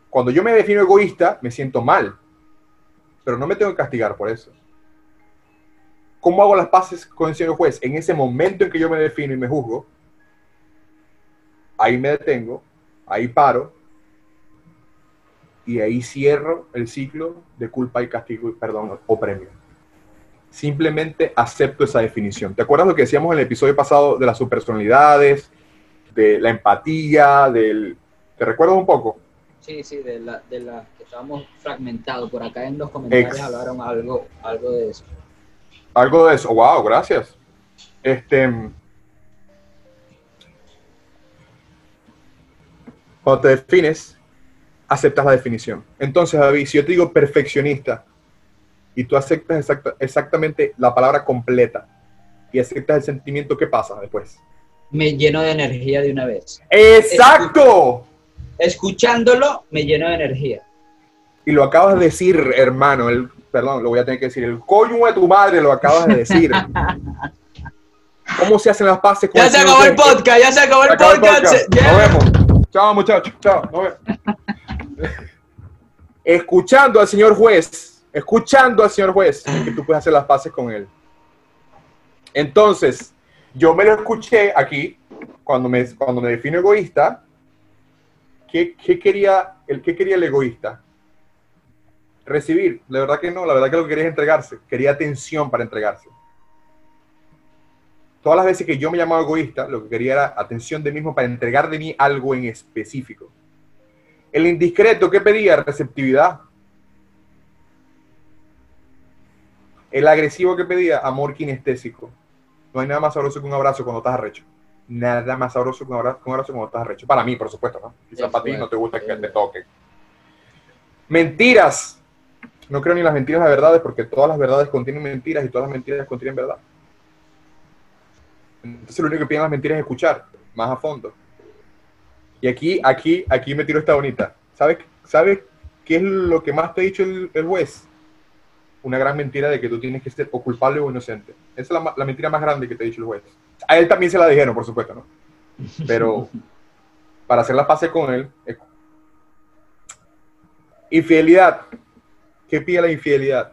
Cuando yo me defino egoísta, me siento mal, pero no me tengo que castigar por eso. ¿Cómo hago las paces con el señor juez? En ese momento en que yo me defino y me juzgo, ahí me detengo, ahí paro y ahí cierro el ciclo de culpa y castigo y perdón o premio. Simplemente acepto esa definición. ¿Te acuerdas lo que decíamos en el episodio pasado de las subpersonalidades, de la empatía, del... ¿Te recuerdas un poco? Sí, sí, de la, de la que estábamos fragmentados. Por acá en los comentarios hablaron algo, algo de eso. Algo de eso. Wow, gracias. Este, cuando te defines, aceptas la definición. Entonces, David, si yo te digo perfeccionista y tú aceptas exactamente la palabra completa y aceptas el sentimiento, ¿qué pasa después? Me lleno de energía de una vez. ¡Exacto! Escuchándolo, me lleno de energía. Y lo acabas de decir, hermano, el, perdón, lo voy a tener que decir, el coño de tu madre lo acabas de decir. [laughs] ¿Cómo se hacen las paces con Ya se acabó el podcast, ya se acabó el podcast. Nos vemos. Chao, muchachos. Chao. Nos vemos. [laughs] escuchando al señor juez, escuchando al señor juez, que tú puedes hacer las paces con él. Entonces, yo me lo escuché aquí, cuando me, cuando me defino egoísta, ¿qué, qué quería, el, ¿qué quería el egoísta? Recibir. La verdad que no, la verdad que lo que quería es entregarse. Quería atención para entregarse todas las veces que yo me llamaba egoísta, lo que quería era atención de mismo para entregar de mí algo en específico. El indiscreto, ¿qué pedía? Receptividad. El agresivo, que pedía? Amor kinestésico. No hay nada más sabroso que un abrazo cuando estás arrecho. Nada más sabroso que un abrazo, cuando estás arrecho. Para mí, por supuesto, ¿no? Quizás para ti no te gusta que te toquen. Mentiras. No creo ni las mentiras las verdades porque todas las verdades contienen mentiras y todas las mentiras contienen verdad. Entonces lo único que piden las mentiras es escuchar más a fondo. Y aquí, aquí, aquí me tiro esta bonita. ¿Sabes, ¿Sabes qué es lo que más te ha dicho el, juez? Una gran mentira de que tú tienes que ser o culpable o inocente. Esa es la, mentira más grande que te ha dicho el juez. A él también se la dijeron, por supuesto, ¿no? Pero [laughs] para hacer la paz con él, infidelidad. ¿Qué pide la infidelidad?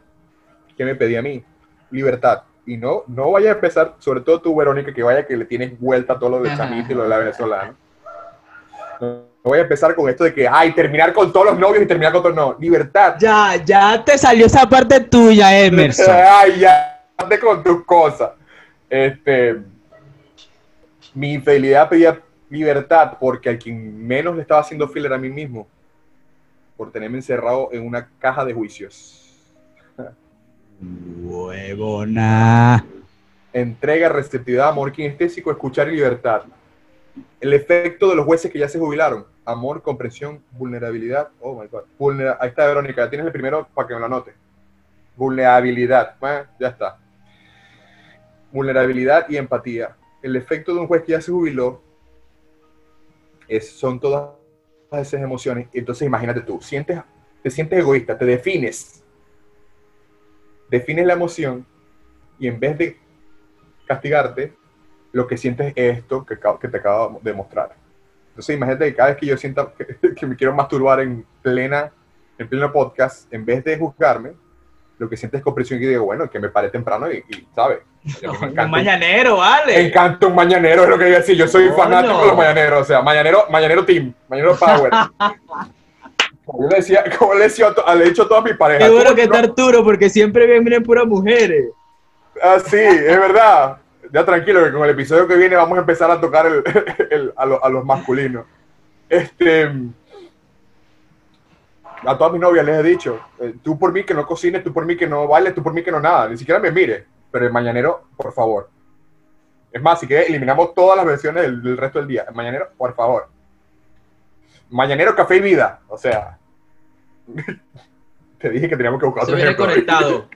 ¿Qué me pedía a mí? Libertad y no, no vaya a empezar, sobre todo tú, Verónica, que vaya que le tienes vuelta a todo lo de Chamito y lo de la venezolana. No, [laughs] voy a empezar con esto de que, ay, terminar con todos los novios y terminar con todos, no, libertad. Ya, ya te salió esa parte tuya, Emerson. [laughs] ay, ya, ande con tus cosas. Este, mi infidelidad pedía libertad porque a quien menos le estaba haciendo fiel era a mí mismo, por tenerme encerrado en una caja de juicios. Huevona. Entrega, receptividad, amor kinestésico, escuchar y libertad. El efecto de los jueces que ya se jubilaron. Amor, comprensión, vulnerabilidad. Oh my God. Ahí está, Verónica. Ya tienes el primero para que me lo anote. Vulnerabilidad. ya está. Vulnerabilidad y empatía. El efecto de un juez que ya se jubiló es, son todas esas emociones. Entonces, imagínate tú, sientes, te sientes egoísta, te defines defines la emoción y en vez de castigarte, lo que sientes es esto que, que te acabo de mostrar. Entonces imagínate que cada vez que yo sienta [laughs] que, me quiero masturbar en plena en pleno podcast, en vez de juzgarme, lo que sientes es comprensión y digo, bueno, que me pare temprano y, ¿sabes? [laughs] un mañanero, vale. Me encanta un mañanero, es lo que iba a decir. Yo soy fanático de los mañaneros, o sea, mañanero, mañanero team, mañanero power. [laughs] Como le decía, como le, decía, le he dicho a todas mis parejas. Seguro que está Arturo, porque siempre vienen puras mujeres. Ah, sí, es verdad. Ya tranquilo, que con el episodio que viene vamos a empezar a tocar el, [laughs] a, a, los masculinos. Este, a todas mis novias les he dicho, eh, tú por mí que no cocines, tú por mí que no bailes, tú por mí que no nada, ni siquiera me mire, pero el mañanero, por favor. Es más, si que eliminamos todas las versiones del, del resto del día. El mañanero, por favor. Mañanero, café y vida. O sea, [laughs] te dije que teníamos que buscar otro ejemplo. conectado.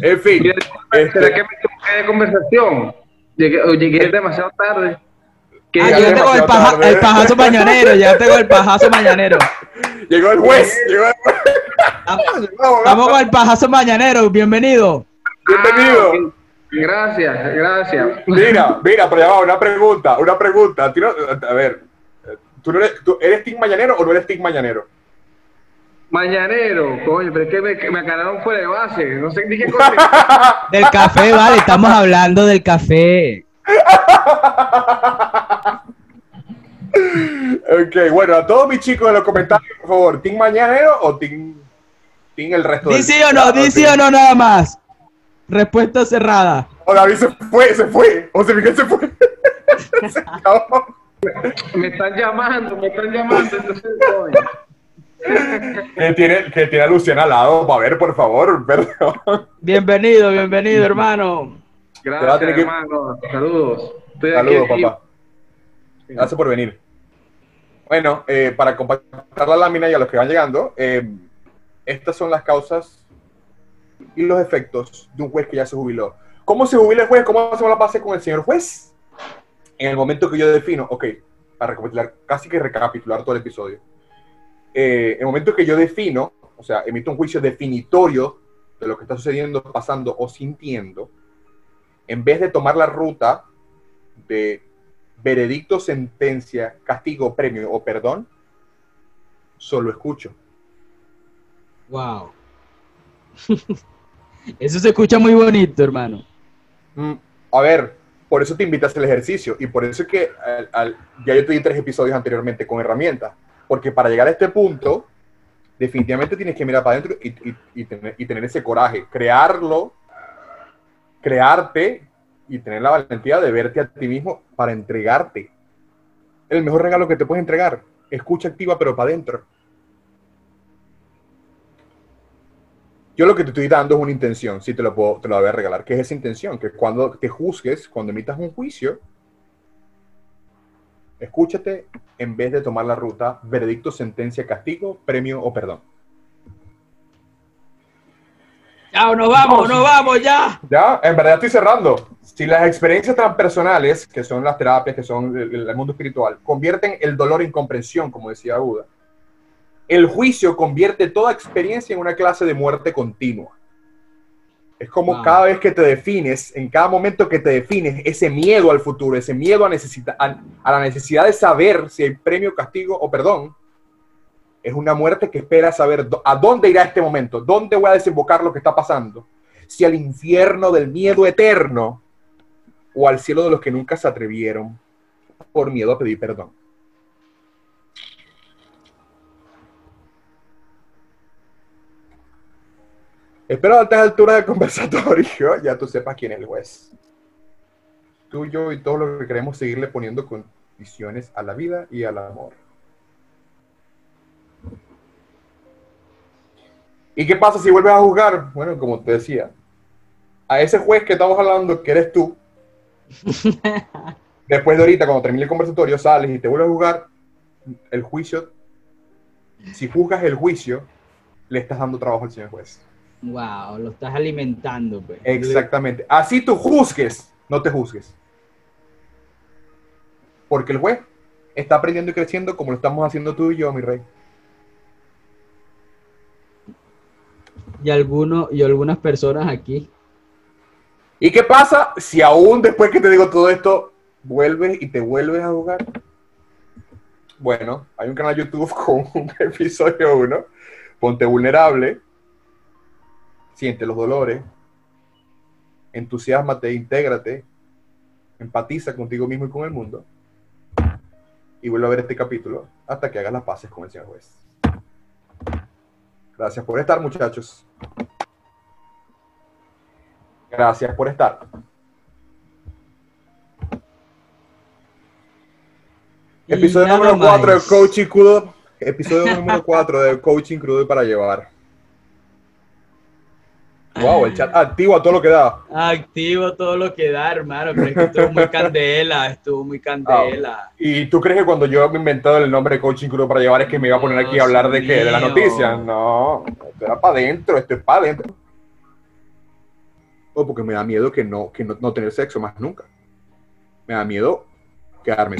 en fin. Este, ¿Será que de conversación? Llegué, llegué demasiado tarde. Ah, yo tengo el, paja, el, pajazo mañanero, ya tengo el pajazo mañanero. [laughs] Llegó el juez. Llegó el... [laughs] Vamos, vamos con el pajazo mañanero, bienvenido. Bienvenido. Ah, gracias, gracias. Mira, [laughs] mira, pero ya va, una pregunta, una pregunta. A ver, ¿tú, no eres, ¿tú eres team mañanero o no eres team mañanero? Mañanero, coño, pero es que me, me aclararon fuera de base. No sé qué [laughs] Del café, vale, estamos hablando del café. ok, bueno, a todos mis chicos en los comentarios, por favor, ¿Team Mañanero o Team, team el resto ¿Di sí o no? ¿Di sí o no nada más? Respuesta cerrada. O David se fue, se fue. José Miguel se fue. se acabó. [laughs] Me están llamando, me están llamando. Entonces, voy. Que tiene, que tiene a Luciana al lado. A ver, por favor, [laughs] perdón. Bienvenido, bienvenido, hermano. Gracias, tener que- hermano. Saludos. Estoy Saludos, aquí. papá. Gracias por venir. Bueno, eh, para compactar la lámina y a los que van llegando, eh, estas son las causas y los efectos de un juez que ya se jubiló. ¿Cómo se jubila el juez? ¿Cómo hacemos la base con el señor juez? En el momento que yo defino, ok, para recapitular, casi que recapitular todo el episodio. Eh, en el momento que yo defino, o sea, emito un juicio definitorio de lo que está sucediendo, pasando o sintiendo, en vez de tomar la ruta de veredicto, sentencia, castigo, premio o perdón, solo escucho. Wow. [laughs] Eso se escucha muy bonito, hermano. Mm, a ver, por eso te invitas al ejercicio y por eso es que al- al- ya yo te di tres episodios anteriormente con herramientas, porque para llegar a este punto, definitivamente tienes que mirar para adentro y, tener, ese coraje, crearlo, crearte y tener la valentía de verte a ti mismo para entregarte. El mejor regalo que te puedes entregar, escucha activa pero para adentro. Yo lo que te estoy dando es una intención, si te lo puedo, te lo voy a regalar. ¿Qué es esa intención? Que cuando te juzgues, cuando emitas un juicio, escúchate en vez de tomar la ruta veredicto, sentencia, castigo, premio o perdón. Chao, nos vamos, nos vamos ya. Ya, en verdad estoy cerrando. Si las experiencias transpersonales, que son las terapias, que son el, el mundo espiritual, convierten el dolor en comprensión, como decía Buda, el juicio convierte toda experiencia en una clase de muerte continua. Es como Wow. cada vez que te defines, en cada momento que te defines, ese miedo al futuro, ese miedo a, necesita- a, a la necesidad de saber si hay premio, castigo o perdón, es una muerte que espera saber a dónde irá este momento, dónde voy a desembocar lo que está pasando, si al infierno del miedo eterno o al cielo de los que nunca se atrevieron por miedo a pedir perdón. Espero a altas alturas del conversatorio [laughs] ya tú sepas quién es el juez. Tú, yo y todos los que queremos seguirle poniendo condiciones a la vida y al amor. ¿Y qué pasa si vuelves a juzgar? Bueno, como te decía, a ese juez que estamos hablando, que eres tú, [laughs] después de ahorita, cuando termine el conversatorio, sales y te vuelves a juzgar, el juicio, si juzgas el juicio, le estás dando trabajo al señor juez. Wow, lo estás alimentando, pues. Exactamente. Así tú juzgues, no te juzgues. Porque el juez está aprendiendo y creciendo como lo estamos haciendo tú y yo, mi rey. Y algunos, y algunas personas aquí. ¿Y qué pasa si aún después que te digo todo esto, vuelves y te vuelves a jugar? Bueno, hay un canal de YouTube [laughs] con un episodio 1. Ponte vulnerable. Siente los dolores. Entusiasmate, intégrate. Empatiza contigo mismo y con el mundo. Y vuelve a ver este capítulo hasta que hagas las paces con el señor juez. Gracias por estar, muchachos. Gracias por estar. Y Episodio número 4 de. Coaching Crudo. Episodio número 4 de Coaching Crudo para llevar. Wow, el chat activo a todo lo que da. Activo todo lo que da, hermano. Pero es que estuvo muy candela, estuvo muy candela. ¿Y tú crees que cuando yo me he inventado el nombre de Coaching Crudo para llevar es que me iba a poner aquí a hablar de qué? ¿De la mío. noticia? No, esto era para adentro, esto es para adentro. O porque me da miedo que no, que no, no tener sexo más nunca. Me da miedo quedarme